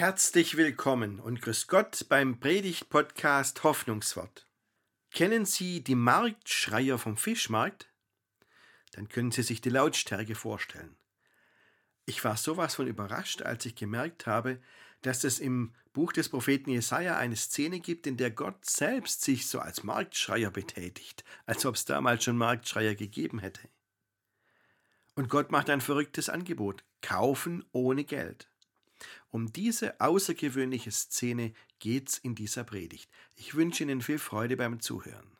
Herzlich willkommen und grüß Gott beim Predigt-Podcast Hoffnungswort. Kennen Sie die Marktschreier vom Fischmarkt? Dann können Sie sich die Lautstärke vorstellen. Ich war sowas von überrascht, als ich gemerkt habe, dass es im Buch des Propheten Jesaja eine Szene gibt, in der Gott selbst sich so als Marktschreier betätigt, als ob es damals schon Marktschreier gegeben hätte. Und Gott macht ein verrücktes Angebot: kaufen ohne Geld. Um diese außergewöhnliche Szene geht's in dieser Predigt. Ich wünsche Ihnen viel Freude beim Zuhören.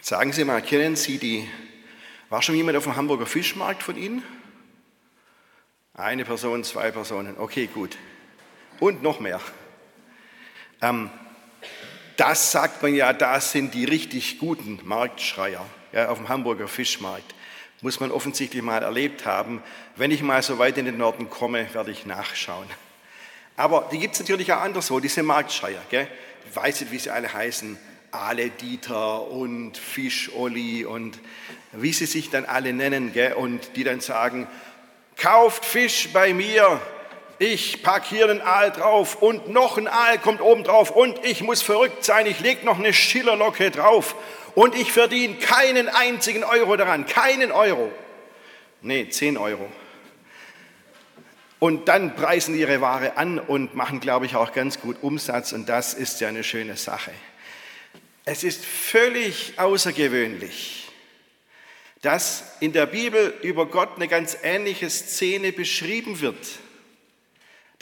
Sagen Sie mal, kennen Sie die, war schon jemand auf dem Hamburger Fischmarkt von Ihnen? Eine Person, zwei Personen, okay, gut. Und noch mehr. Ähm, das sagt man ja, das sind die richtig guten Marktschreier ja, auf dem Hamburger Fischmarkt. Muss man offensichtlich mal erlebt haben. Wenn ich mal so weit in den Norden komme, werde ich nachschauen. Aber die gibt es natürlich auch anderswo, diese Marktschreier. Gell? Ich weiß nicht, wie sie alle heißen. Ale Dieter und Fischolli und wie sie sich dann alle nennen. Gell? Und die dann sagen, kauft Fisch bei mir, ich pack hier einen Aal drauf und noch ein Aal kommt oben drauf und ich muss verrückt sein, ich leg noch eine Schillerlocke drauf und ich verdiene keinen einzigen Euro daran, keinen Euro. Nee, 10 Euro. Und dann preisen ihre Ware an und machen, glaube ich, auch ganz gut Umsatz und das ist ja eine schöne Sache. Es ist völlig außergewöhnlich, dass in der Bibel über Gott eine ganz ähnliche Szene beschrieben wird.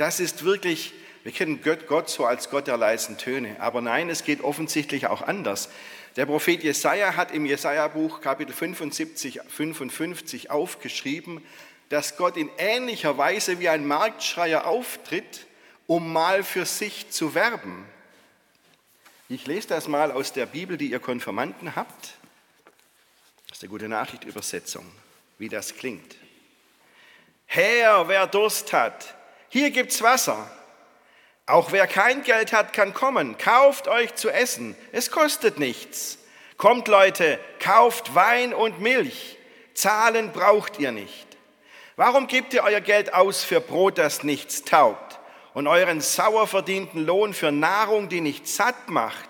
Das ist wirklich, wir kennen Gott so als Gott der leisen Töne, aber nein, es geht offensichtlich auch anders. Der Prophet Jesaja hat im Jesaja-Buch Kapitel 75, 55 aufgeschrieben, dass Gott in ähnlicher Weise wie ein Marktschreier auftritt, um mal für sich zu werben. Ich lese das mal aus der Bibel, die ihr Konfirmanden habt, aus der Gute Nachricht Übersetzung, wie das klingt. Herr, wer Durst hat, hier gibt's Wasser. Auch wer kein Geld hat, kann kommen. Kauft euch zu essen. Es kostet nichts. Kommt Leute, kauft Wein und Milch. Zahlen braucht ihr nicht. Warum gebt ihr euer Geld aus für Brot, das nichts taugt, und euren sauer verdienten Lohn für Nahrung, die nicht satt macht?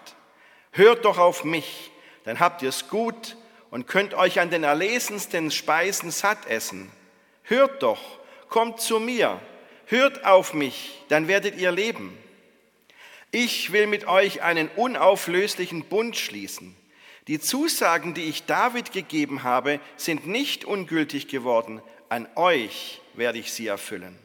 Hört doch auf mich, dann habt ihr's gut und könnt euch an den erlesensten Speisen satt essen. Hört doch, kommt zu mir, Hört auf mich, dann werdet ihr leben. Ich will mit euch einen unauflöslichen Bund schließen. Die Zusagen, die ich David gegeben habe, sind nicht ungültig geworden. An euch werde ich sie erfüllen.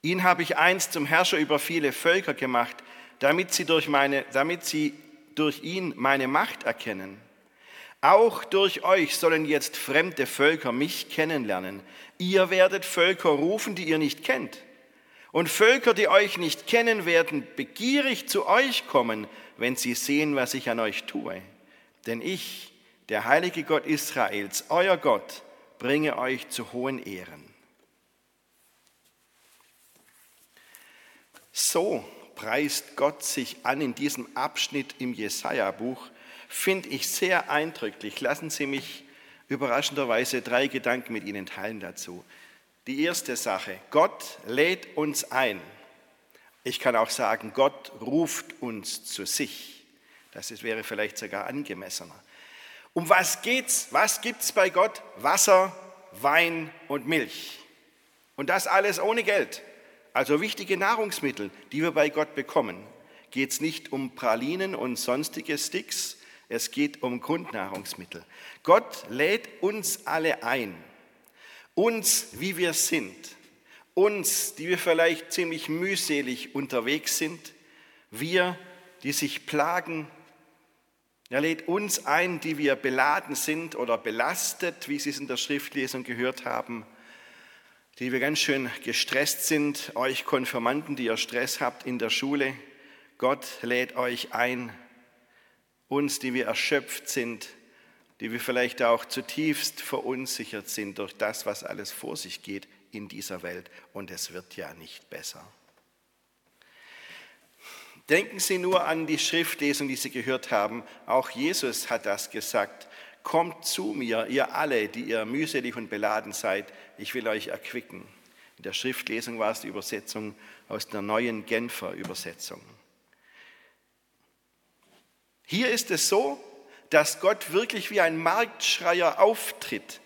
Ihn habe ich einst zum Herrscher über viele Völker gemacht, damit sie durch, meine, damit sie durch ihn meine Macht erkennen. Auch durch euch sollen jetzt fremde Völker mich kennenlernen. Ihr werdet Völker rufen, die ihr nicht kennt. Und Völker, die euch nicht kennen, werden begierig zu euch kommen, wenn sie sehen, was ich an euch tue. Denn ich, der heilige Gott Israels, euer Gott, bringe euch zu hohen Ehren. So preist Gott sich an in diesem Abschnitt im Jesaja-Buch finde ich sehr eindrücklich. Lassen Sie mich überraschenderweise drei Gedanken mit Ihnen teilen dazu. Die erste Sache, Gott lädt uns ein. Ich kann auch sagen, Gott ruft uns zu sich. Das wäre vielleicht sogar angemessener. Um was geht's? Was gibt's bei Gott? Wasser, Wein und Milch. Und das alles ohne Geld. Also wichtige Nahrungsmittel, die wir bei Gott bekommen. Geht es nicht um Pralinen und sonstige Sticks, es geht um Grundnahrungsmittel. Gott lädt uns alle ein. Uns, wie wir sind. Uns, die wir vielleicht ziemlich mühselig unterwegs sind. Wir, die sich plagen. Er lädt uns ein, die wir beladen sind oder belastet, wie Sie es in der Schriftlesung gehört haben die wir ganz schön gestresst sind, euch Konfirmanden, die ihr Stress habt in der Schule. Gott lädt euch ein, uns, die wir erschöpft sind, die wir vielleicht auch zutiefst verunsichert sind durch das, was alles vor sich geht in dieser Welt. Und es wird ja nicht besser. Denken Sie nur an die Schriftlesung, die Sie gehört haben. Auch Jesus hat das gesagt. Kommt zu mir, ihr alle, die ihr mühselig und beladen seid, ich will euch erquicken. In der Schriftlesung war es die Übersetzung aus der neuen Genfer Übersetzung. Hier ist es so, dass Gott wirklich wie ein Marktschreier auftritt.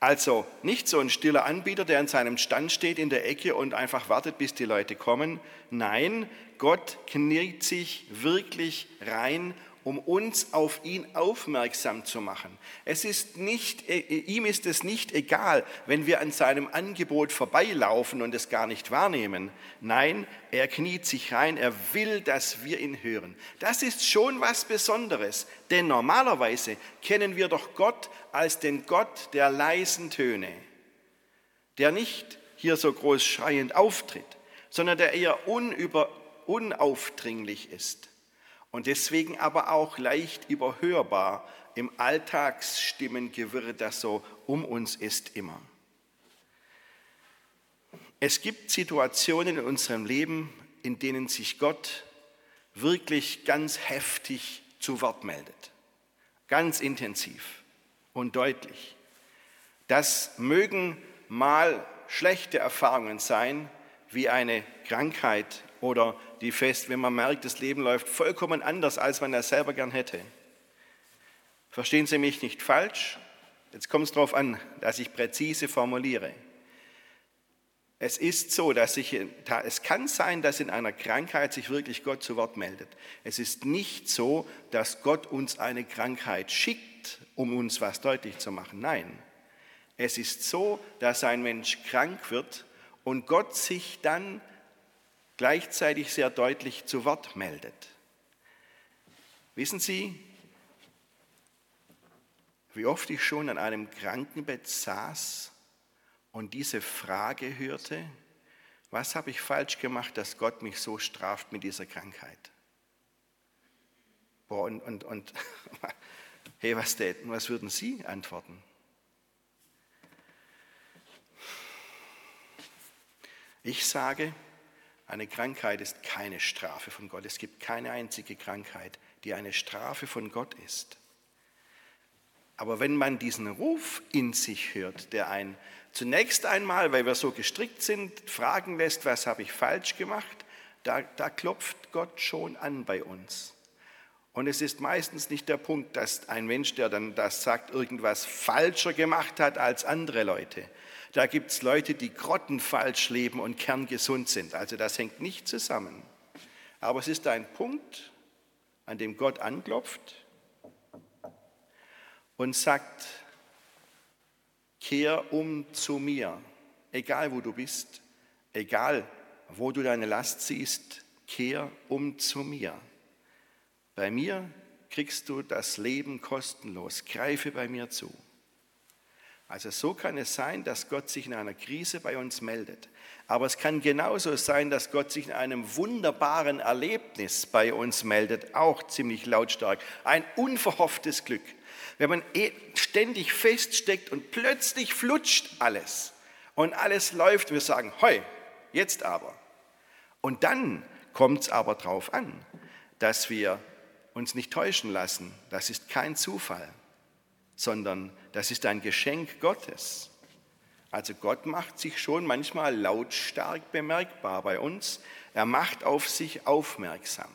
Also nicht so ein stiller Anbieter, der an seinem Stand steht in der Ecke und einfach wartet, bis die Leute kommen. Nein, Gott kniet sich wirklich rein um uns auf ihn aufmerksam zu machen. Es ist nicht, äh, ihm ist es nicht egal, wenn wir an seinem Angebot vorbeilaufen und es gar nicht wahrnehmen. Nein, er kniet sich rein, er will, dass wir ihn hören. Das ist schon was Besonderes, denn normalerweise kennen wir doch Gott als den Gott der leisen Töne, der nicht hier so groß schreiend auftritt, sondern der eher unüber, unaufdringlich ist und deswegen aber auch leicht überhörbar im Alltagsstimmengewirr, das so um uns ist immer. Es gibt Situationen in unserem Leben, in denen sich Gott wirklich ganz heftig zu Wort meldet, ganz intensiv und deutlich. Das mögen mal schlechte Erfahrungen sein, wie eine Krankheit oder die fest, wenn man merkt, das Leben läuft vollkommen anders, als man es selber gern hätte. Verstehen Sie mich nicht falsch? Jetzt kommt es darauf an, dass ich präzise formuliere. Es ist so, dass sich, es kann sein, dass in einer Krankheit sich wirklich Gott zu Wort meldet. Es ist nicht so, dass Gott uns eine Krankheit schickt, um uns was deutlich zu machen. Nein. Es ist so, dass ein Mensch krank wird und Gott sich dann gleichzeitig sehr deutlich zu Wort meldet. Wissen Sie, wie oft ich schon an einem Krankenbett saß und diese Frage hörte, was habe ich falsch gemacht, dass Gott mich so straft mit dieser Krankheit? Boah, und, und, und hey, was, täten, was würden Sie antworten? Ich sage, eine Krankheit ist keine Strafe von Gott. Es gibt keine einzige Krankheit, die eine Strafe von Gott ist. Aber wenn man diesen Ruf in sich hört, der einen zunächst einmal, weil wir so gestrickt sind, fragen lässt, was habe ich falsch gemacht, da, da klopft Gott schon an bei uns. Und es ist meistens nicht der Punkt, dass ein Mensch, der dann das sagt, irgendwas falscher gemacht hat als andere Leute, da gibt es Leute, die grottenfalsch leben und kerngesund sind. Also das hängt nicht zusammen. Aber es ist ein Punkt, an dem Gott anklopft und sagt, kehr um zu mir, egal wo du bist, egal wo du deine Last siehst, kehr um zu mir. Bei mir kriegst du das Leben kostenlos, greife bei mir zu. Also so kann es sein, dass Gott sich in einer Krise bei uns meldet. Aber es kann genauso sein, dass Gott sich in einem wunderbaren Erlebnis bei uns meldet, auch ziemlich lautstark. Ein unverhofftes Glück. Wenn man eh ständig feststeckt und plötzlich flutscht alles und alles läuft, wir sagen, hoi, jetzt aber. Und dann kommt es aber darauf an, dass wir uns nicht täuschen lassen. Das ist kein Zufall sondern das ist ein Geschenk Gottes. Also Gott macht sich schon manchmal lautstark bemerkbar bei uns. Er macht auf sich aufmerksam.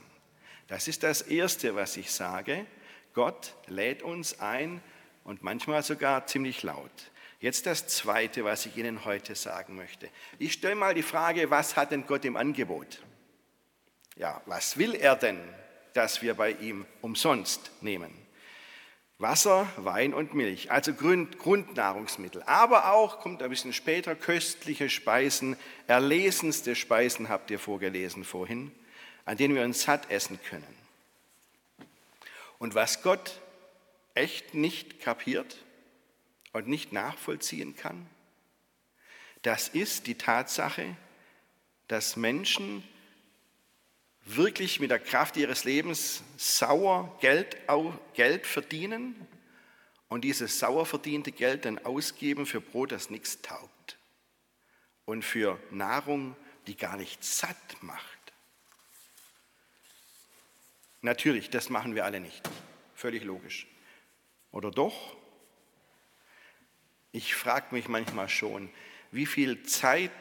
Das ist das Erste, was ich sage. Gott lädt uns ein und manchmal sogar ziemlich laut. Jetzt das Zweite, was ich Ihnen heute sagen möchte. Ich stelle mal die Frage, was hat denn Gott im Angebot? Ja, was will er denn, dass wir bei ihm umsonst nehmen? Wasser, Wein und Milch, also Grund, Grundnahrungsmittel. Aber auch, kommt ein bisschen später, köstliche Speisen, erlesenste Speisen habt ihr vorgelesen vorhin, an denen wir uns satt essen können. Und was Gott echt nicht kapiert und nicht nachvollziehen kann, das ist die Tatsache, dass Menschen wirklich mit der Kraft ihres Lebens sauer Geld, Geld verdienen und dieses sauer verdiente Geld dann ausgeben für Brot, das nichts taugt und für Nahrung, die gar nicht satt macht. Natürlich, das machen wir alle nicht. Völlig logisch. Oder doch? Ich frage mich manchmal schon, wie viel Zeit,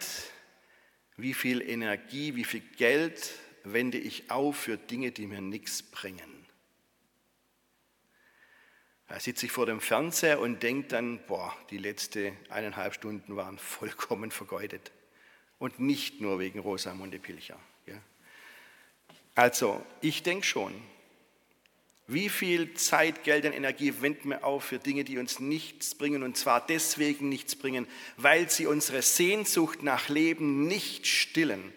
wie viel Energie, wie viel Geld wende ich auf für Dinge, die mir nichts bringen. Da sitze ich vor dem Fernseher und denke dann, boah, die letzten eineinhalb Stunden waren vollkommen vergeudet. Und nicht nur wegen Rosamunde Pilcher. Ja. Also, ich denke schon, wie viel Zeit, Geld und Energie wenden wir auf für Dinge, die uns nichts bringen und zwar deswegen nichts bringen, weil sie unsere Sehnsucht nach Leben nicht stillen.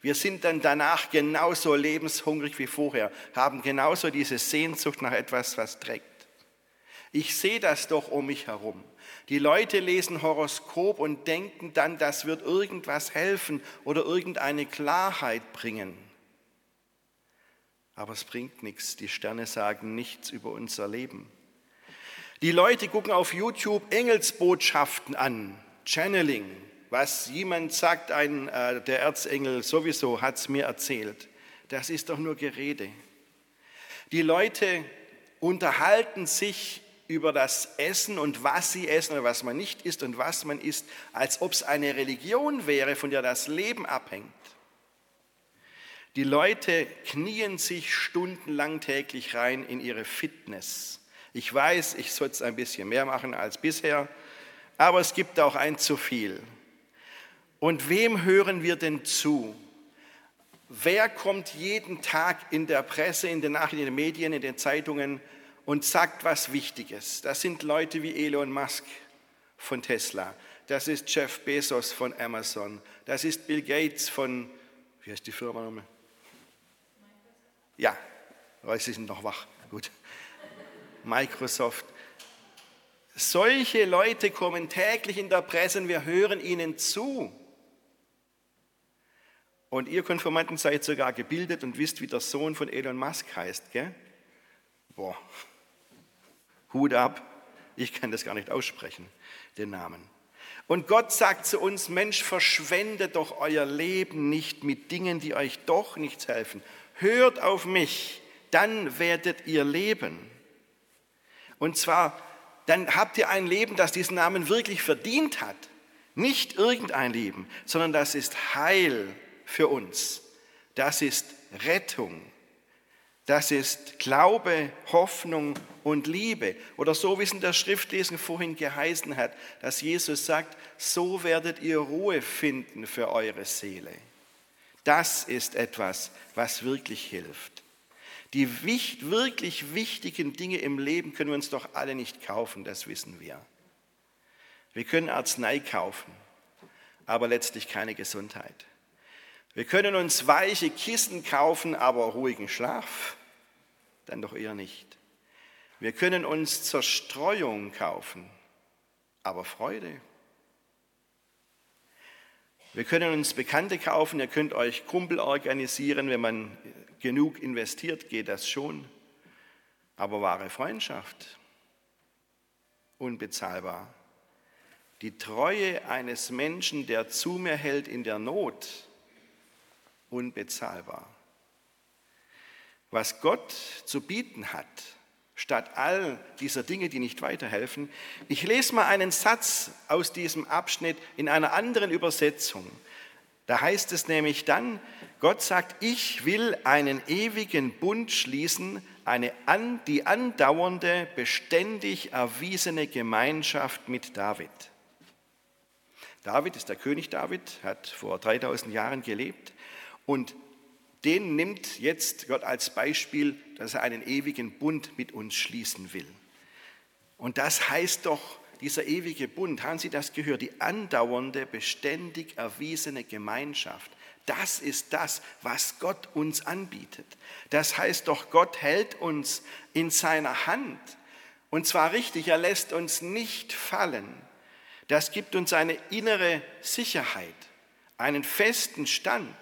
Wir sind dann danach genauso lebenshungrig wie vorher, haben genauso diese Sehnsucht nach etwas, was trägt. Ich sehe das doch um mich herum. Die Leute lesen Horoskop und denken dann, das wird irgendwas helfen oder irgendeine Klarheit bringen. Aber es bringt nichts. Die Sterne sagen nichts über unser Leben. Die Leute gucken auf YouTube Engelsbotschaften an, Channeling, was jemand sagt, ein, äh, der Erzengel sowieso hat es mir erzählt. Das ist doch nur Gerede. Die Leute unterhalten sich über das Essen und was sie essen oder was man nicht isst und was man isst, als ob es eine Religion wäre, von der das Leben abhängt. Die Leute knien sich stundenlang täglich rein in ihre Fitness. Ich weiß, ich sollte es ein bisschen mehr machen als bisher, aber es gibt auch ein zu viel. Und wem hören wir denn zu? Wer kommt jeden Tag in der Presse, in den Nachrichten, in den Medien, in den Zeitungen und sagt was Wichtiges? Das sind Leute wie Elon Musk von Tesla. Das ist Jeff Bezos von Amazon. Das ist Bill Gates von, wie heißt die Firma nochmal? Ja, Sie sind noch wach. Gut. Microsoft. Solche Leute kommen täglich in der Presse und wir hören ihnen zu. Und ihr Konformanten seid sogar gebildet und wisst, wie der Sohn von Elon Musk heißt. Gell? Boah, Hut ab. Ich kann das gar nicht aussprechen, den Namen. Und Gott sagt zu uns, Mensch, verschwendet doch euer Leben nicht mit Dingen, die euch doch nichts helfen hört auf mich, dann werdet ihr leben. Und zwar, dann habt ihr ein Leben, das diesen Namen wirklich verdient hat. Nicht irgendein Leben, sondern das ist Heil für uns. Das ist Rettung. Das ist Glaube, Hoffnung und Liebe. Oder so wie es in der Schriftlesung vorhin geheißen hat, dass Jesus sagt, so werdet ihr Ruhe finden für eure Seele. Das ist etwas, was wirklich hilft. Die wirklich wichtigen Dinge im Leben können wir uns doch alle nicht kaufen, das wissen wir. Wir können Arznei kaufen, aber letztlich keine Gesundheit. Wir können uns weiche Kissen kaufen, aber ruhigen Schlaf, dann doch eher nicht. Wir können uns Zerstreuung kaufen, aber Freude wir können uns Bekannte kaufen, ihr könnt euch Kumpel organisieren, wenn man genug investiert, geht das schon. Aber wahre Freundschaft, unbezahlbar. Die Treue eines Menschen, der zu mir hält in der Not, unbezahlbar. Was Gott zu bieten hat, statt all dieser Dinge, die nicht weiterhelfen. Ich lese mal einen Satz aus diesem Abschnitt in einer anderen Übersetzung. Da heißt es nämlich dann, Gott sagt, ich will einen ewigen Bund schließen, eine an, die andauernde, beständig erwiesene Gemeinschaft mit David. David ist der König David, hat vor 3000 Jahren gelebt und den nimmt jetzt Gott als Beispiel, dass er einen ewigen Bund mit uns schließen will. Und das heißt doch, dieser ewige Bund, haben Sie das gehört, die andauernde, beständig erwiesene Gemeinschaft, das ist das, was Gott uns anbietet. Das heißt doch, Gott hält uns in seiner Hand. Und zwar richtig, er lässt uns nicht fallen. Das gibt uns eine innere Sicherheit, einen festen Stand.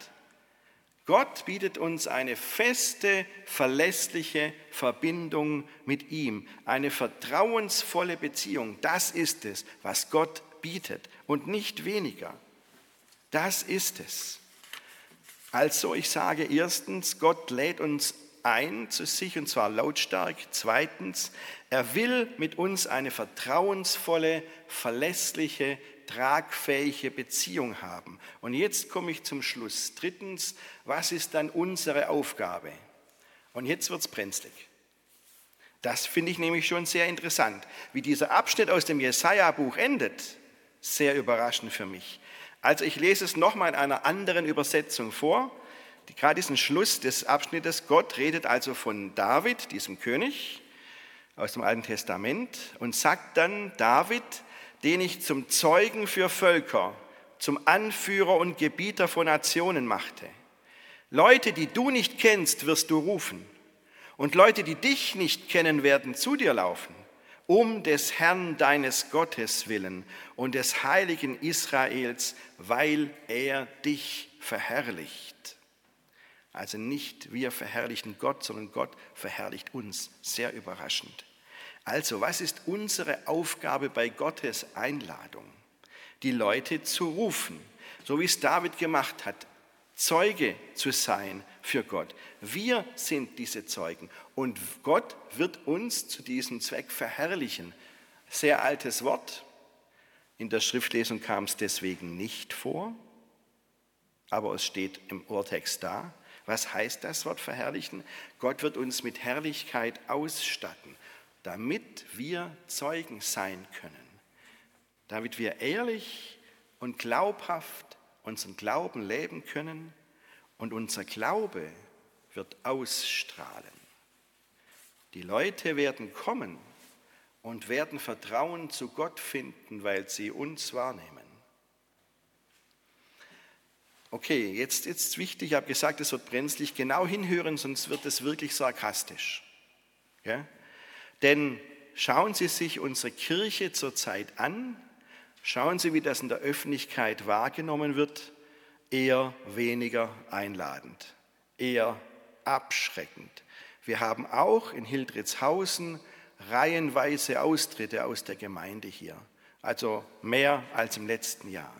Gott bietet uns eine feste, verlässliche Verbindung mit ihm, eine vertrauensvolle Beziehung. Das ist es, was Gott bietet und nicht weniger. Das ist es. Also ich sage erstens, Gott lädt uns ein zu sich und zwar lautstark. Zweitens, er will mit uns eine vertrauensvolle, verlässliche, tragfähige Beziehung haben. Und jetzt komme ich zum Schluss. Drittens, was ist dann unsere Aufgabe? Und jetzt wird es brenzlig. Das finde ich nämlich schon sehr interessant. Wie dieser Abschnitt aus dem Jesaja-Buch endet, sehr überraschend für mich. Also ich lese es nochmal in einer anderen Übersetzung vor. Gerade diesen Schluss des Abschnittes, Gott redet also von David, diesem König aus dem Alten Testament, und sagt dann, David, den ich zum Zeugen für Völker, zum Anführer und Gebieter von Nationen machte. Leute, die du nicht kennst, wirst du rufen. Und Leute, die dich nicht kennen, werden zu dir laufen, um des Herrn deines Gottes willen und des heiligen Israels, weil er dich verherrlicht. Also nicht wir verherrlichen Gott, sondern Gott verherrlicht uns. Sehr überraschend. Also, was ist unsere Aufgabe bei Gottes Einladung? Die Leute zu rufen, so wie es David gemacht hat, Zeuge zu sein für Gott. Wir sind diese Zeugen und Gott wird uns zu diesem Zweck verherrlichen. Sehr altes Wort. In der Schriftlesung kam es deswegen nicht vor, aber es steht im Urtext da. Was heißt das Wort verherrlichen? Gott wird uns mit Herrlichkeit ausstatten damit wir Zeugen sein können, damit wir ehrlich und glaubhaft unseren Glauben leben können und unser Glaube wird ausstrahlen. Die Leute werden kommen und werden Vertrauen zu Gott finden, weil sie uns wahrnehmen. Okay, jetzt ist wichtig, ich habe gesagt, es wird brenzlig, genau hinhören, sonst wird es wirklich sarkastisch. Ja? Denn schauen Sie sich unsere Kirche zurzeit an, schauen Sie, wie das in der Öffentlichkeit wahrgenommen wird, eher weniger einladend, eher abschreckend. Wir haben auch in Hildritzhausen reihenweise Austritte aus der Gemeinde hier, also mehr als im letzten Jahr.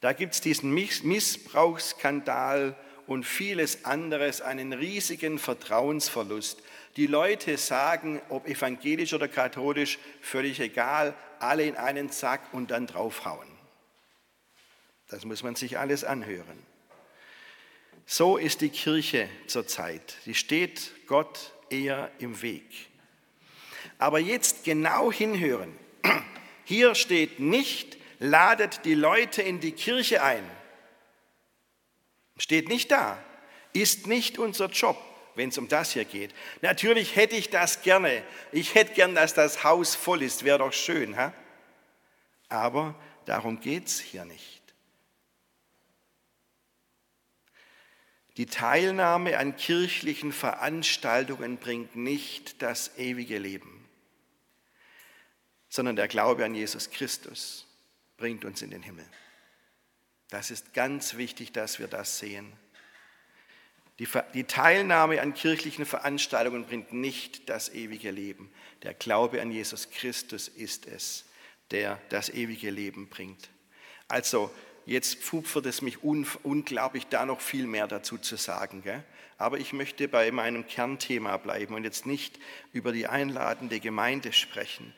Da gibt es diesen Missbrauchsskandal und vieles anderes, einen riesigen Vertrauensverlust. Die Leute sagen, ob evangelisch oder katholisch, völlig egal, alle in einen Sack und dann draufhauen. Das muss man sich alles anhören. So ist die Kirche zurzeit. Sie steht Gott eher im Weg. Aber jetzt genau hinhören. Hier steht nicht, ladet die Leute in die Kirche ein. Steht nicht da. Ist nicht unser Job, wenn es um das hier geht. Natürlich hätte ich das gerne. Ich hätte gern, dass das Haus voll ist. Wäre doch schön. Ha? Aber darum geht es hier nicht. Die Teilnahme an kirchlichen Veranstaltungen bringt nicht das ewige Leben, sondern der Glaube an Jesus Christus bringt uns in den Himmel. Das ist ganz wichtig, dass wir das sehen. Die, die, Teilnahme an kirchlichen Veranstaltungen bringt nicht das ewige Leben. Der Glaube an Jesus Christus ist es, der das ewige Leben bringt. Also jetzt pfupfert es mich un, unglaublich, da noch viel mehr dazu zu sagen. Gell? Aber ich möchte bei meinem Kernthema bleiben und jetzt nicht über die einladende Gemeinde sprechen.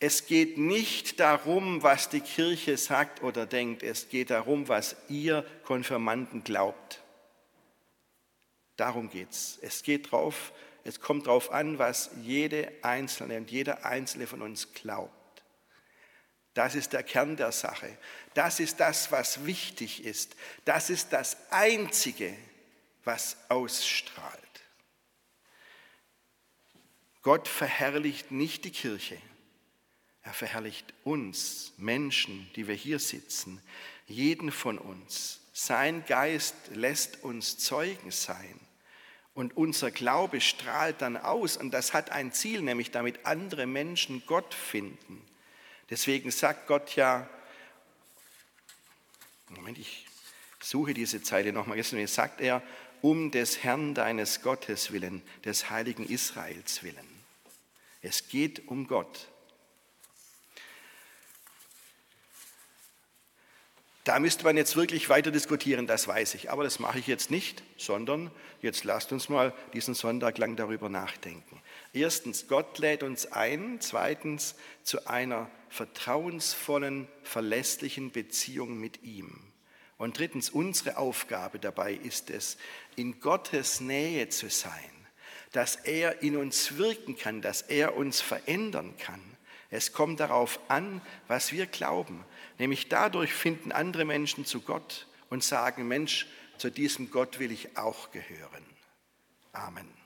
Es geht nicht darum, was die Kirche sagt oder denkt, es geht darum, was ihr Konfirmanden glaubt. Darum geht es. Es geht drauf, es kommt darauf an, was jede Einzelne und jeder Einzelne von uns glaubt. Das ist der Kern der Sache. Das ist das, was wichtig ist. Das ist das Einzige, was ausstrahlt. Gott verherrlicht nicht die Kirche. Er verherrlicht uns, Menschen, die wir hier sitzen, jeden von uns. Sein Geist lässt uns Zeugen sein. Und unser Glaube strahlt dann aus. Und das hat ein Ziel, nämlich damit andere Menschen Gott finden. Deswegen sagt Gott ja, Moment, ich suche diese Zeile nochmal. Jetzt sagt er, um des Herrn deines Gottes willen, des heiligen Israels willen. Es geht um Gott. Da müsste man jetzt wirklich weiter diskutieren, das weiß ich. Aber das mache ich jetzt nicht, sondern jetzt lasst uns mal diesen Sonntag lang darüber nachdenken. Erstens, Gott lädt uns ein. Zweitens, zu einer vertrauensvollen, verlässlichen Beziehung mit ihm. Und drittens, unsere Aufgabe dabei ist es, in Gottes Nähe zu sein, dass er in uns wirken kann, dass er uns verändern kann. Es kommt darauf an, was wir glauben. Nämlich dadurch finden andere Menschen zu Gott und sagen, Mensch, zu diesem Gott will ich auch gehören. Amen.